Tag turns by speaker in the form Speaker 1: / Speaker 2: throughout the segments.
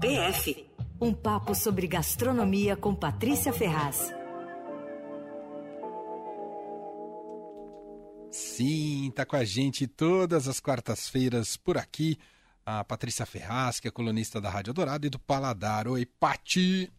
Speaker 1: PF um papo sobre gastronomia com Patrícia Ferraz.
Speaker 2: Sim, tá com a gente todas as quartas-feiras por aqui. A Patrícia Ferraz, que é colunista da Rádio Dourado e do Paladar. Oi, Pati!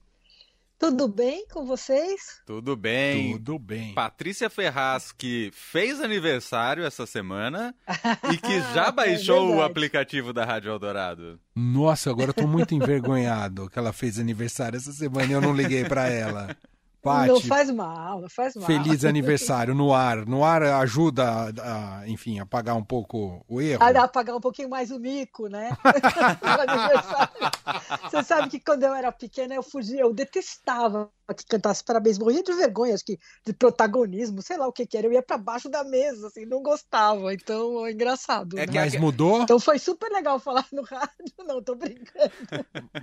Speaker 3: Tudo bem com vocês?
Speaker 4: Tudo bem.
Speaker 2: Tudo bem.
Speaker 4: Patrícia Ferraz, que fez aniversário essa semana e que já é baixou é o aplicativo da Rádio Eldorado.
Speaker 2: Nossa, agora eu tô muito envergonhado que ela fez aniversário essa semana e eu não liguei para ela.
Speaker 3: Pati, não faz mal, não faz mal.
Speaker 2: Feliz aniversário no ar. No ar ajuda, a, a, enfim, a pagar um pouco o erro.
Speaker 3: A, a pagar um pouquinho mais o mico, né? Você sabe que quando eu era pequena eu fugia, eu detestava que cantasse parabéns, morria de vergonha, acho que de protagonismo, sei lá o que que era. Eu ia para baixo da mesa, assim, não gostava. Então é engraçado. É
Speaker 2: né? Mas mudou?
Speaker 3: Então foi super legal falar no rádio. Não, tô brincando.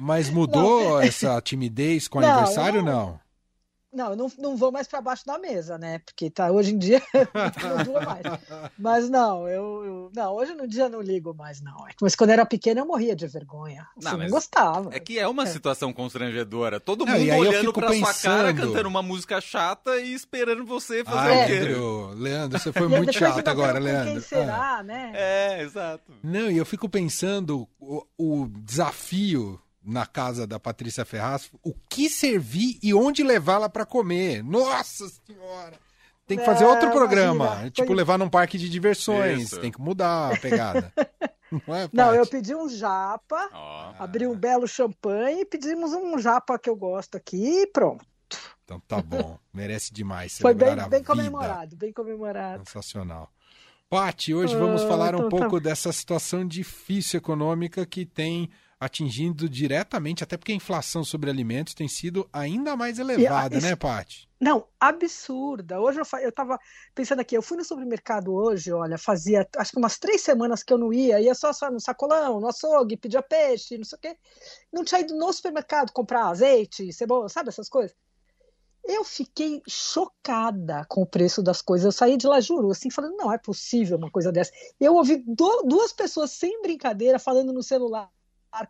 Speaker 2: Mas mudou não. essa timidez com o aniversário, não? não?
Speaker 3: Não, eu não, não vou mais para baixo da mesa, né? Porque tá, hoje em dia não dura mais. Mas não, eu, eu, Não, hoje no dia não ligo mais, não. É mas quando eu era pequena eu morria de vergonha. Assim, não, não gostava.
Speaker 4: É que é uma é. situação constrangedora. Todo mundo não, olhando pra pensando... sua cara, cantando uma música chata e esperando você fazer
Speaker 2: Ai, o quê? Leandro, Leandro, você foi muito chato agora, Leandro.
Speaker 3: Quem será, ah. né?
Speaker 4: É, exato.
Speaker 2: Não, e eu fico pensando o, o desafio na casa da Patrícia Ferraz o que servir e onde levá-la para comer. Nossa Senhora! Tem que fazer é, outro programa. Imagina, tipo, foi... levar num parque de diversões. Isso. Tem que mudar a pegada.
Speaker 3: Não, é, Não, eu pedi um japa, oh. abri um belo champanhe e pedimos um japa que eu gosto aqui e pronto.
Speaker 2: Então tá bom. Merece demais.
Speaker 3: Foi bem, bem comemorado, bem comemorado.
Speaker 2: Sensacional. Pati, hoje vamos ah, falar um então tá pouco tá... dessa situação difícil econômica que tem atingindo diretamente, até porque a inflação sobre alimentos tem sido ainda mais elevada, né, Paty?
Speaker 3: Não, absurda. Hoje eu, eu tava pensando aqui, eu fui no supermercado hoje, olha, fazia acho que umas três semanas que eu não ia, ia só, só no sacolão, no açougue, pedia peixe, não sei o quê. Não tinha ido no supermercado comprar azeite, cebola, sabe essas coisas? Eu fiquei chocada com o preço das coisas. Eu saí de lá, juro, assim, falando, não é possível uma coisa dessa. Eu ouvi duas pessoas sem brincadeira falando no celular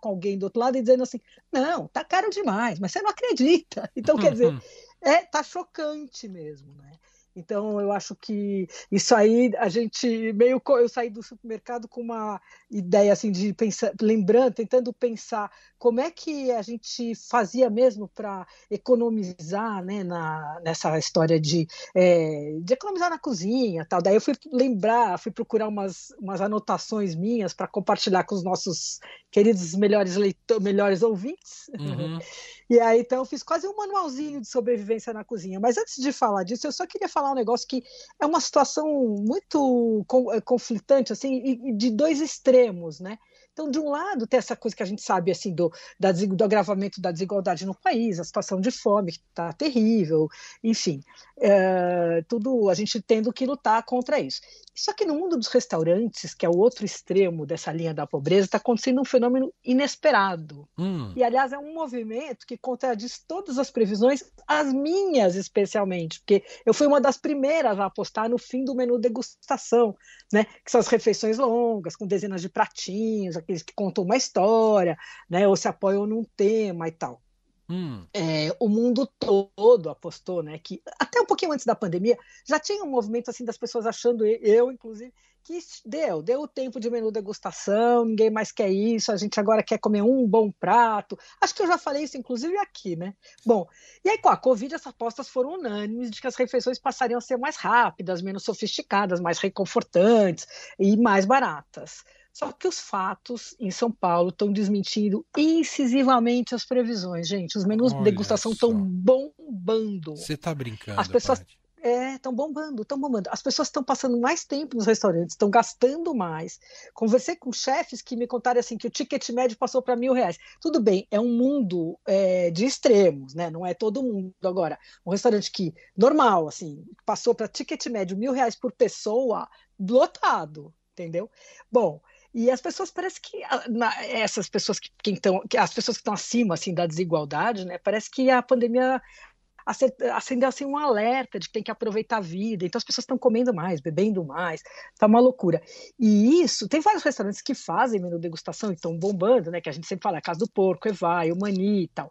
Speaker 3: com alguém do outro lado e dizendo assim: não, tá caro demais, mas você não acredita. Então, quer dizer, é, tá chocante mesmo, né? Então, eu acho que isso aí, a gente meio. Eu saí do supermercado com uma ideia assim de pensar, lembrando, tentando pensar como é que a gente fazia mesmo para economizar né, na, nessa história de, é, de economizar na cozinha tal. Daí eu fui lembrar, fui procurar umas, umas anotações minhas para compartilhar com os nossos queridos melhores, melhores ouvintes. Uhum. E aí, então, eu fiz quase um manualzinho de sobrevivência na cozinha. Mas antes de falar disso, eu só queria falar um negócio que é uma situação muito é, conflitante, assim, de dois extremos, né? Então, de um lado, tem essa coisa que a gente sabe assim do, da, do agravamento da desigualdade no país, a situação de fome que está terrível, enfim, é, tudo a gente tendo que lutar contra isso. Só que no mundo dos restaurantes, que é o outro extremo dessa linha da pobreza, está acontecendo um fenômeno inesperado. Hum. E, aliás, é um movimento que contradiz todas as previsões, as minhas especialmente, porque eu fui uma das primeiras a apostar no fim do menu degustação, né? que são as refeições longas, com dezenas de pratinhos, aqueles que contam uma história, né? ou se apoiam num tema e tal. Hum. É, o mundo todo apostou, né? Que até um pouquinho antes da pandemia já tinha um movimento assim das pessoas achando, eu inclusive, que deu, deu o tempo de menu degustação, ninguém mais quer isso, a gente agora quer comer um bom prato. Acho que eu já falei isso, inclusive, aqui, né? Bom, e aí com a Covid, essas apostas foram unânimes de que as refeições passariam a ser mais rápidas, menos sofisticadas, mais reconfortantes e mais baratas. Só que os fatos em São Paulo estão desmentindo incisivamente as previsões, gente. Os menus de degustação estão bombando.
Speaker 2: Você está brincando?
Speaker 3: As pessoas é, estão bombando, estão bombando. As pessoas estão passando mais tempo nos restaurantes, estão gastando mais. Conversei com chefes que me contaram assim que o ticket médio passou para mil reais. Tudo bem, é um mundo é, de extremos, né? Não é todo mundo agora. Um restaurante que normal, assim, passou para ticket médio mil reais por pessoa, lotado, entendeu? Bom, e as pessoas parece que na, essas pessoas que, que, então, que as pessoas que estão acima assim da desigualdade, né? Parece que a pandemia acendeu assim um alerta de que tem que aproveitar a vida. Então as pessoas estão comendo mais, bebendo mais, tá uma loucura. E isso, tem vários restaurantes que fazem menu degustação e estão bombando, né? Que a gente sempre fala, Casa do Porco, Evai, o Mani e tal.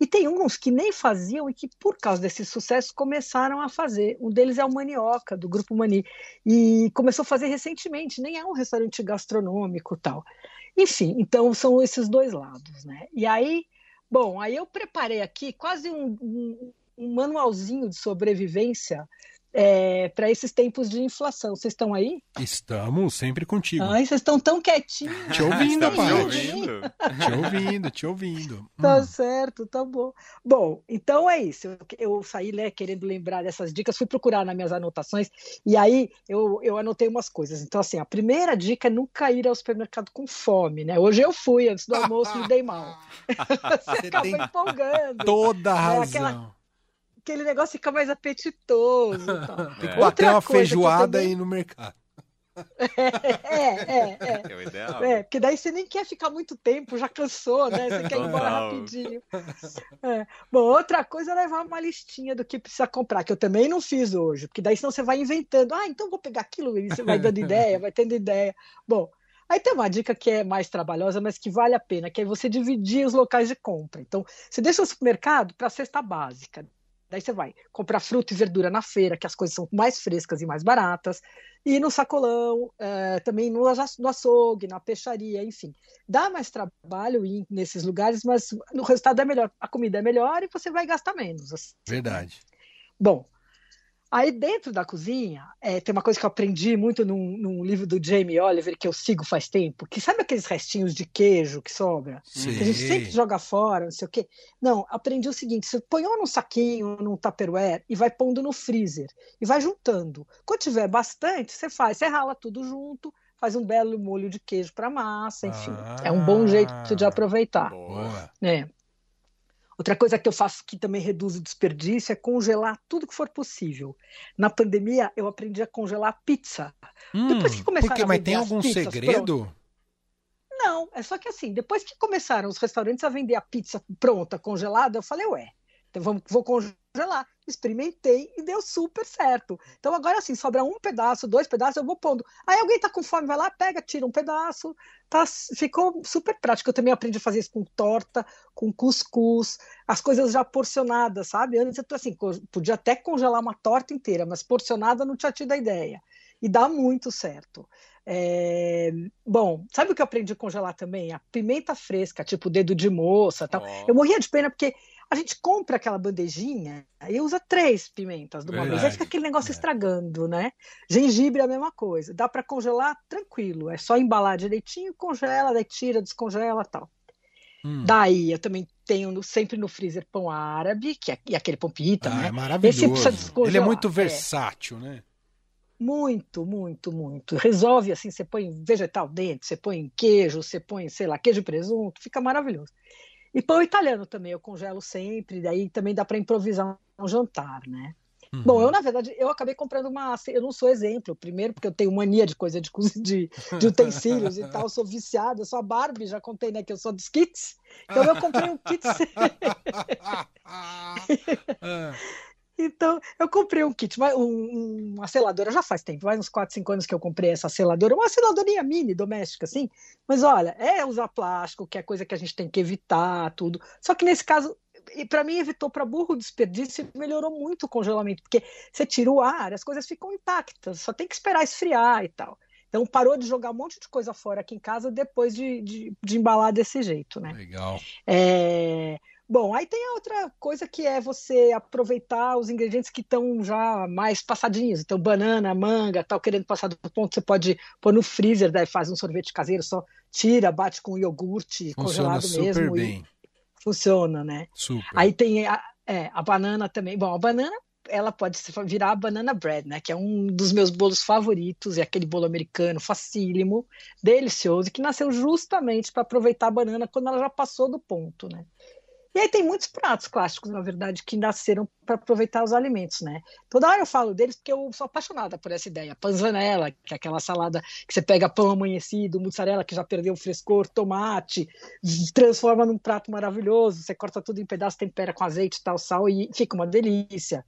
Speaker 3: E tem uns que nem faziam e que por causa desse sucesso começaram a fazer. Um deles é o Manioca, do grupo Mani, e começou a fazer recentemente, nem é um restaurante gastronômico tal. Enfim, então são esses dois lados, né? E aí, bom, aí eu preparei aqui quase um, um, um manualzinho de sobrevivência é, para esses tempos de inflação. Vocês estão aí?
Speaker 2: Estamos, sempre contigo.
Speaker 3: Ai, vocês estão tão quietinhos.
Speaker 2: Te ouvindo, pai.
Speaker 4: te ouvindo.
Speaker 2: Te ouvindo, te ouvindo.
Speaker 3: Tá
Speaker 2: Hum.
Speaker 3: certo, tá bom. Bom, então é isso. Eu, eu saí né, querendo lembrar dessas dicas, fui procurar nas minhas anotações e aí eu, eu anotei umas coisas. Então, assim, a primeira dica é nunca ir ao supermercado com fome, né? Hoje eu fui, antes do almoço, me dei mal. Você
Speaker 2: Você
Speaker 3: acaba empolgando.
Speaker 2: Toda a
Speaker 3: É,
Speaker 2: razão.
Speaker 3: aquela- Aquele negócio fica mais apetitoso. tal.
Speaker 2: Tem que
Speaker 4: É.
Speaker 2: bater
Speaker 3: Outra
Speaker 2: uma feijoada
Speaker 3: também-
Speaker 2: aí no mercado.
Speaker 3: É, é, é.
Speaker 4: É o ideal.
Speaker 3: É, porque daí você nem quer ficar muito tempo, já cansou, né? Você quer ir embora
Speaker 4: Total.
Speaker 3: rapidinho. É. Bom, outra coisa é levar uma listinha do que precisa comprar, que eu também não fiz hoje, porque daí senão você vai inventando. Ah, então vou pegar aquilo, e você vai dando ideia, vai tendo ideia. Bom, aí tem uma dica que é mais trabalhosa, mas que vale a pena, que é você dividir os locais de compra. Então, você deixa o supermercado para a cesta básica. Daí você vai comprar fruta e verdura na feira, que as coisas são mais frescas e mais baratas, e no sacolão, eh, também no, no açougue, na peixaria, enfim. Dá mais trabalho ir nesses lugares, mas o resultado é melhor. A comida é melhor e você vai gastar menos. assim.
Speaker 2: Verdade.
Speaker 3: Bom, aí dentro da cozinha, eh, tem uma coisa que eu aprendi muito num, num livro do Jamie Oliver, que eu sigo faz tempo, que sabe aqueles restinhos de queijo que sobra? que a gente sempre joga fora, não sei o quê. Não, aprendi o seguinte: você põe ou num saquinho, num tupperware e vai pondo no freezer e vai juntando. Quando tiver bastante, você faz, você rala tudo junto, faz um belo molho de queijo para massa, enfim. É um bom jeito de
Speaker 2: Ah.
Speaker 3: aproveitar.
Speaker 4: Boa.
Speaker 2: Boa.
Speaker 3: Outra coisa que eu faço que também reduz o desperdício é congelar tudo que for possível. Na pandemia, eu aprendi a congelar pizza. Depois que
Speaker 2: Hum,
Speaker 3: começaram
Speaker 2: porque,
Speaker 3: a
Speaker 2: mas tem algum
Speaker 3: pizzas
Speaker 2: segredo?
Speaker 3: Não, é só que assim, depois que começaram os restaurantes a vender a pizza pronta, congelada, eu falei, ué, então vamos, vou congelar. Experimentei e deu super certo. Então agora assim, sobra um pedaço, dois pedaços, eu vou pondo. Aí alguém tá com fome, vai lá, pega, tira um pedaço. Tá, ficou super prático. Eu também aprendi a fazer isso com torta, com cuscuz, as coisas já porcionadas, sabe? Antes eu tô assim, podia até congelar uma torta inteira, mas porcionada não tinha tido a ideia. E dá muito certo. É, Bom, sabe o que eu aprendi a congelar também? A pimenta fresca, tipo dedo de moça tal.
Speaker 4: Ó.
Speaker 3: Eu morria de pena porque a gente compra aquela bandejinha e usa três pimentas de uma vez. Aí fica aquele negócio
Speaker 2: É.
Speaker 3: estragando, né? Gengibre é a mesma coisa. Dá para congelar tranquilo. É só embalar direitinho, congela, daí tira, descongela tal.
Speaker 2: Hum.
Speaker 3: Daí eu também tenho no- sempre no freezer pão árabe, que é e aquele pão pita,
Speaker 2: Ah,
Speaker 3: né?
Speaker 2: é maravilhoso. Ele é muito
Speaker 3: é.
Speaker 2: versátil, né?
Speaker 3: Muito, muito, muito. Resolve assim, você põe vegetal dentro, você põe queijo, você põe, sei lá, queijo e presunto, fica maravilhoso. E pão italiano também, eu congelo sempre, daí também dá para improvisar um jantar, né?
Speaker 2: Uhum.
Speaker 3: Bom, eu na verdade, eu acabei comprando uma, eu não sou exemplo, primeiro porque eu tenho mania de coisa de, de, de utensílios e tal, sou viciada, sou a Barbie, já contei, né, que eu sou dos kits, então eu comprei um kit
Speaker 2: Ah,
Speaker 3: Então, eu comprei um kit, um- um- uma seladora já faz tempo, faz uns 4, 5 anos que eu comprei essa seladora, uma seladorinha mini, doméstica, assim. Mas olha, é usar plástico, que é coisa que a gente tem que evitar, tudo. Só que nesse caso, e para mim evitou para burro o desperdício e melhorou muito o congelamento, porque você tira o ar, as coisas ficam intactas, só tem que esperar esfriar e tal. Então parou de jogar um monte de coisa fora aqui em casa depois de, de, de embalar desse jeito, né?
Speaker 2: legal.
Speaker 3: É, Bom, aí tem a outra coisa que é você aproveitar os ingredientes que estão já mais passadinhos. Então, banana, manga, tal, querendo passar do ponto, você pode pôr no freezer, daí faz um sorvete caseiro, só tira, bate com iogurte
Speaker 2: Funciona
Speaker 3: congelado
Speaker 2: super
Speaker 3: mesmo
Speaker 2: bem.
Speaker 3: e funciona, né?
Speaker 2: Super.
Speaker 3: Aí tem a, é, a banana também. Bom, a banana ela pode virar a banana bread, né? Que é um dos meus bolos favoritos, é aquele bolo americano facílimo, delicioso, que nasceu justamente para aproveitar a banana quando ela já passou do ponto, né? E aí tem muitos pratos clássicos, na verdade, que nasceram para aproveitar os alimentos, né? Toda hora eu falo deles porque eu sou apaixonada por essa ideia. Panzanella, que é aquela salada que você pega pão amanhecido, mussarela que já perdeu o frescor, tomate, transforma num prato maravilhoso, você corta tudo em pedaços, tempera com azeite tal, sal e fica uma delícia.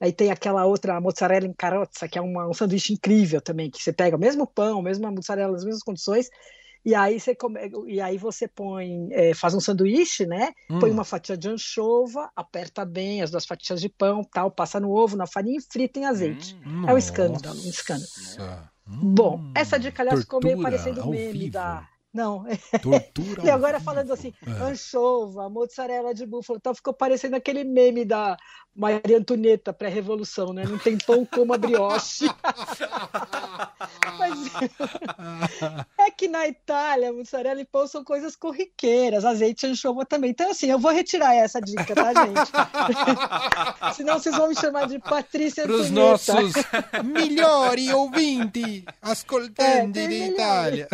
Speaker 3: Aí tem aquela outra mozzarella em carozza, que é uma, um sanduíche incrível também, que você pega o mesmo pão, a mesma mussarela, as mesmas condições, e aí você, come, e aí você põe, é, faz um sanduíche, né? Hum. Põe uma fatia de anchova, aperta bem as duas fatias de pão, tal, passa no ovo, na farinha e frita em azeite. Hum, é um escândalo, um escândalo. Hum, Bom, essa dica, aliás, ficou meio parecendo meme vivo. da não.
Speaker 2: Tortura.
Speaker 3: e agora falando assim, é. anchova, mozzarella de búfalo, então ficou parecendo aquele meme da Maria Antonieta pré-revolução, né? Não tem pão como a brioche. Mas é que na Itália, mussarela e pão são coisas corriqueiras, azeite e anchova também. Então, assim, eu vou retirar essa dica, tá, gente? Senão vocês vão me chamar de Patrícia Para
Speaker 2: os nossos melhores ouvintes, ascoltanti é, de Itália.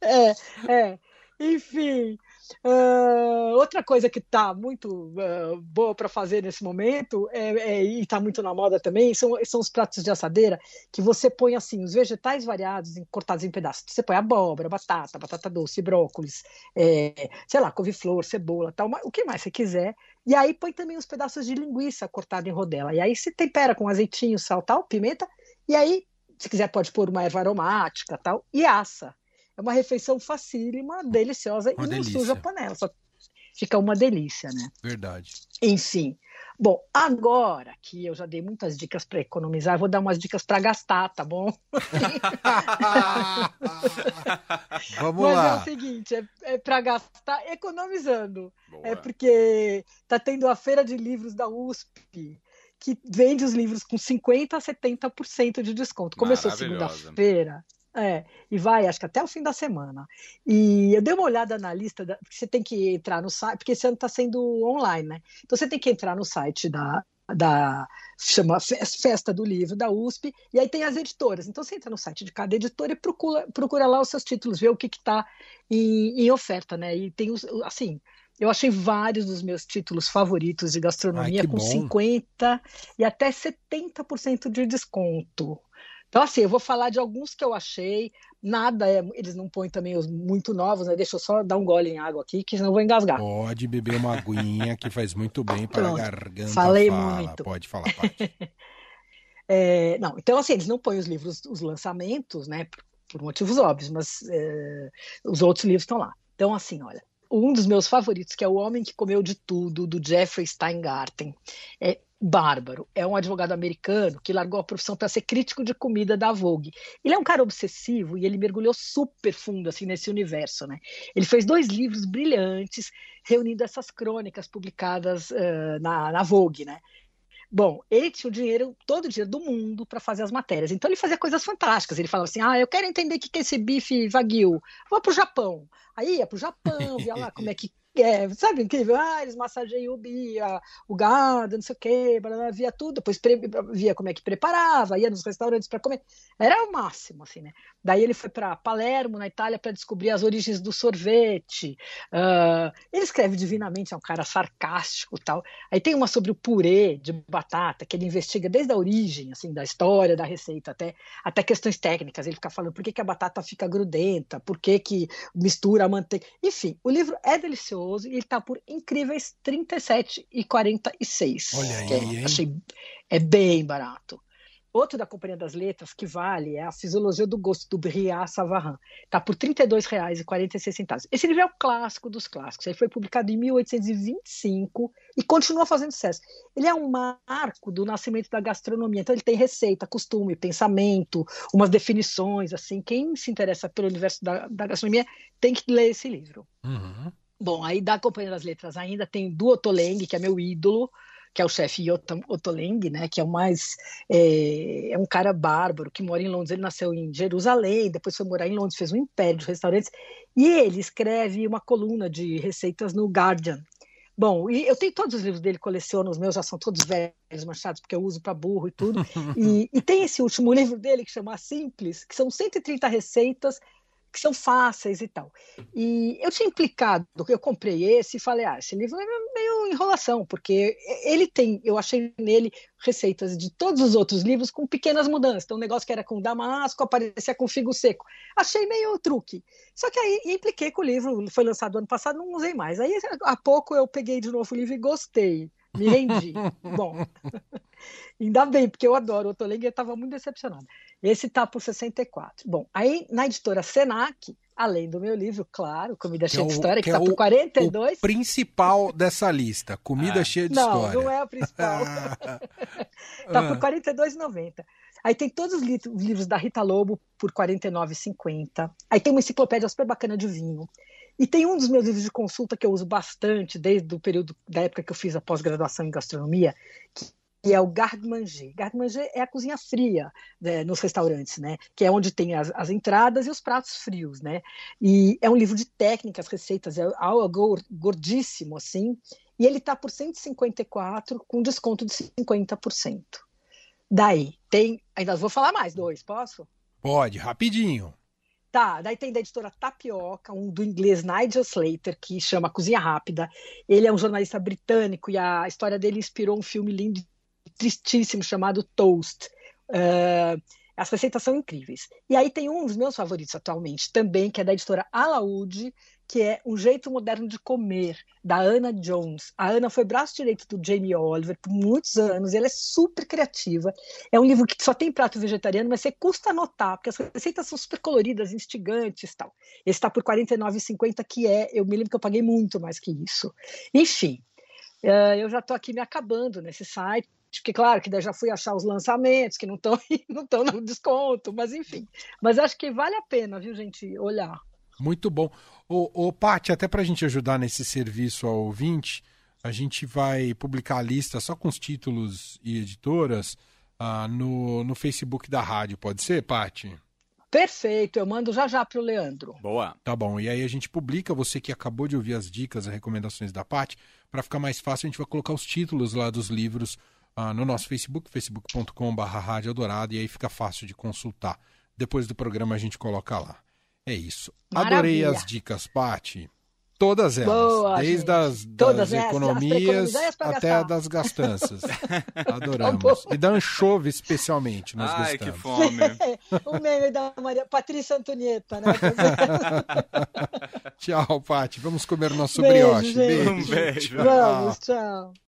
Speaker 3: É, é. Enfim, uh, outra coisa que está muito uh, boa para fazer nesse momento é, é, e está muito na moda também são, são os pratos de assadeira que você põe assim os vegetais variados cortados em pedaços. Você põe abóbora, batata, batata doce, brócolis, é, sei lá, couve-flor, cebola, tal, o que mais você quiser. E aí põe também os pedaços de linguiça cortada em rodela. E aí se tempera com azeitinho, sal, tal, pimenta. E aí, se quiser, pode pôr uma erva aromática, tal, e assa. É uma refeição facílima, deliciosa uma e delícia. não suja a panela. Só fica uma delícia, né?
Speaker 2: Verdade.
Speaker 3: Enfim. Bom, agora que eu já dei muitas dicas para economizar, vou dar umas dicas para gastar, tá bom?
Speaker 2: Vamos
Speaker 3: Mas
Speaker 2: lá.
Speaker 3: é o seguinte, é, é para gastar economizando. Boa. É porque tá tendo a feira de livros da USP que vende os livros com 50 a 70% de desconto. Começou segunda-feira. É, e vai, acho que até o fim da semana. E eu dei uma olhada na lista, da, porque você tem que entrar no site, porque esse ano está sendo online, né? Então você tem que entrar no site da, da chama Festa do Livro da USP, e aí tem as editoras. Então você entra no site de cada editora e procura, procura lá os seus títulos, vê o que está em, em, oferta, né? E tem os, assim, eu achei vários dos meus títulos favoritos de gastronomia Ai, com bom. 50% e até 70% de desconto. Então, assim, eu vou falar de alguns que eu achei. Nada, é, eles não põem também os muito novos, né? Deixa eu só dar um gole em água aqui, que senão eu vou engasgar.
Speaker 2: Pode beber uma aguinha, que faz muito bem para a garganta.
Speaker 3: Falei
Speaker 2: fala.
Speaker 3: muito.
Speaker 2: Pode falar, pode.
Speaker 3: é, não, então, assim, eles não põem os livros, os lançamentos, né? Por, por motivos óbvios, mas é, os outros livros estão lá. Então, assim, olha, um dos meus favoritos, que é O Homem que Comeu de Tudo, do Jeffrey Steingarten. É bárbaro. É um advogado americano que largou a profissão para ser crítico de comida da Vogue. Ele é um cara obsessivo e ele mergulhou super fundo assim nesse universo, né? Ele fez dois livros brilhantes reunindo essas crônicas publicadas uh, na, na Vogue, né? Bom, ele tinha o dinheiro, todo o dinheiro do mundo para fazer as matérias. Então ele fazia coisas fantásticas. Ele falava assim: ah, eu quero entender o que é esse bife wagyu. Vou para o Japão. Aí ia para o Japão, via lá como é que é, sabe, incrível, ah, eles massageiam o, bia, o gado, não sei o quê, blá, via tudo, depois via como é que preparava, ia nos restaurantes para comer, era o máximo, assim, né? Daí ele foi para Palermo, na Itália, para descobrir as origens do sorvete. Uh, ele escreve divinamente, é um cara sarcástico tal. Aí tem uma sobre o purê de batata, que ele investiga desde a origem, assim, da história, da receita, até, até questões técnicas. Ele fica falando por que, que a batata fica grudenta, por que, que mistura a manteiga. Enfim, o livro é delicioso e ele está por incríveis 37 e 46.
Speaker 2: Olha aí,
Speaker 3: é, achei, é bem barato. Outro da Companhia das Letras que vale é a Fisiologia do Gosto, do Briat Savarin. Está por R$ 32,46. Esse livro é o clássico dos clássicos. Ele foi publicado em 1825 e continua fazendo sucesso. Ele é um marco do nascimento da gastronomia. Então ele tem receita, costume, pensamento, umas definições. assim. Quem se interessa pelo universo da, da gastronomia tem que ler esse livro.
Speaker 2: Uhum.
Speaker 3: Bom, aí da Companhia das Letras ainda tem do Otoleng, que é meu ídolo, que é o chefe Otoleng, né, que é o mais é, é, um cara bárbaro que mora em Londres. Ele nasceu em Jerusalém, depois foi morar em Londres, fez um império de restaurantes e ele escreve uma coluna de receitas no Guardian. Bom, e eu tenho todos os livros dele, coleciono, os meus já são todos velhos, manchados, porque eu uso para burro e tudo. e, e tem esse último livro dele que chama Simples, que são 130 receitas que são fáceis e tal. E eu tinha implicado, eu comprei esse e falei, ah, esse livro é meio enrolação, porque ele tem, eu achei nele receitas de todos os outros livros com pequenas mudanças. Então, um negócio que era com damasco aparecia com figo seco. Achei meio truque. Só que aí impliquei com o livro, foi lançado ano passado, não usei mais. Aí, há pouco, eu peguei de novo o livro e gostei. Me rendi. Bom, ainda bem, porque eu adoro. O Tolengue estava muito decepcionado. Esse tá por 64. Bom, aí na editora Senac, além do meu livro, claro, Comida que Cheia é o, de História, que, que tá é por 42.
Speaker 2: O principal dessa lista, Comida ah. Cheia de
Speaker 3: não,
Speaker 2: História.
Speaker 3: Não, não é o principal. tá por 42,90. Aí tem todos os livros da Rita Lobo por 49,50. Aí tem uma enciclopédia super bacana de vinho. E tem um dos meus livros de consulta que eu uso bastante desde o período da época que eu fiz a pós-graduação em gastronomia, que é o garde-manger. Garde-manger é a cozinha fria né, nos restaurantes, né? Que é onde tem as, as, entradas e os pratos frios, né? E é um livro de técnicas, receitas, é algo gordíssimo, assim. E ele está por 154 com desconto de 50%. Daí, tem. Ainda vou falar mais dois, posso?
Speaker 2: Pode, rapidinho.
Speaker 3: Tá, daí tem da editora Tapioca, um do inglês Nigel Slater, que chama Cozinha Rápida. Ele é um jornalista britânico e a história dele inspirou um filme lindo, tristíssimo, chamado Toast. Uh, as receitas são incríveis. E aí tem um dos meus favoritos atualmente também, que é da editora Alaúde, que é Um Jeito Moderno de Comer, da Ana Jones. A Ana foi braço direito do Jamie Oliver por muitos anos, ela é super criativa. É um livro que só tem prato vegetariano, mas você custa anotar, porque as receitas são super coloridas, instigantes tal. Esse está por R$ 49,50, que é, eu me lembro que eu paguei muito mais que isso. Enfim, uh, eu já estou aqui me acabando nesse site, porque claro que já fui achar os lançamentos que não estão não estão no desconto, mas enfim. Mas acho que vale a pena, viu, gente, olhar.
Speaker 2: Muito bom. Ô, ô Paty, até para a gente ajudar nesse serviço ao ouvinte, a gente vai publicar a lista só com os títulos e editoras uh, no, no Facebook da rádio, pode ser, Paty?
Speaker 3: Perfeito, eu mando já já para o Leandro.
Speaker 2: Boa. Tá bom, e aí a gente publica, você que acabou de ouvir as dicas, as recomendações da Paty, para ficar mais fácil, a gente vai colocar os títulos lá dos livros uh, no nosso Facebook, facebook.com.br Rádio e aí fica fácil de consultar. Depois do programa a gente coloca lá. É isso. Maravilha. Adorei as dicas, Pati. Todas elas. Boa, desde as das Todas economias até das gastanças. Adoramos. e da anchova, especialmente, nós
Speaker 4: Ai,
Speaker 2: gostamos.
Speaker 4: que fome.
Speaker 3: o meme da Maria Patrícia Antonieta, né?
Speaker 2: tchau, Pati. Vamos comer nosso beijo, brioche.
Speaker 3: Beijo. Um beijo. Vamos, tchau.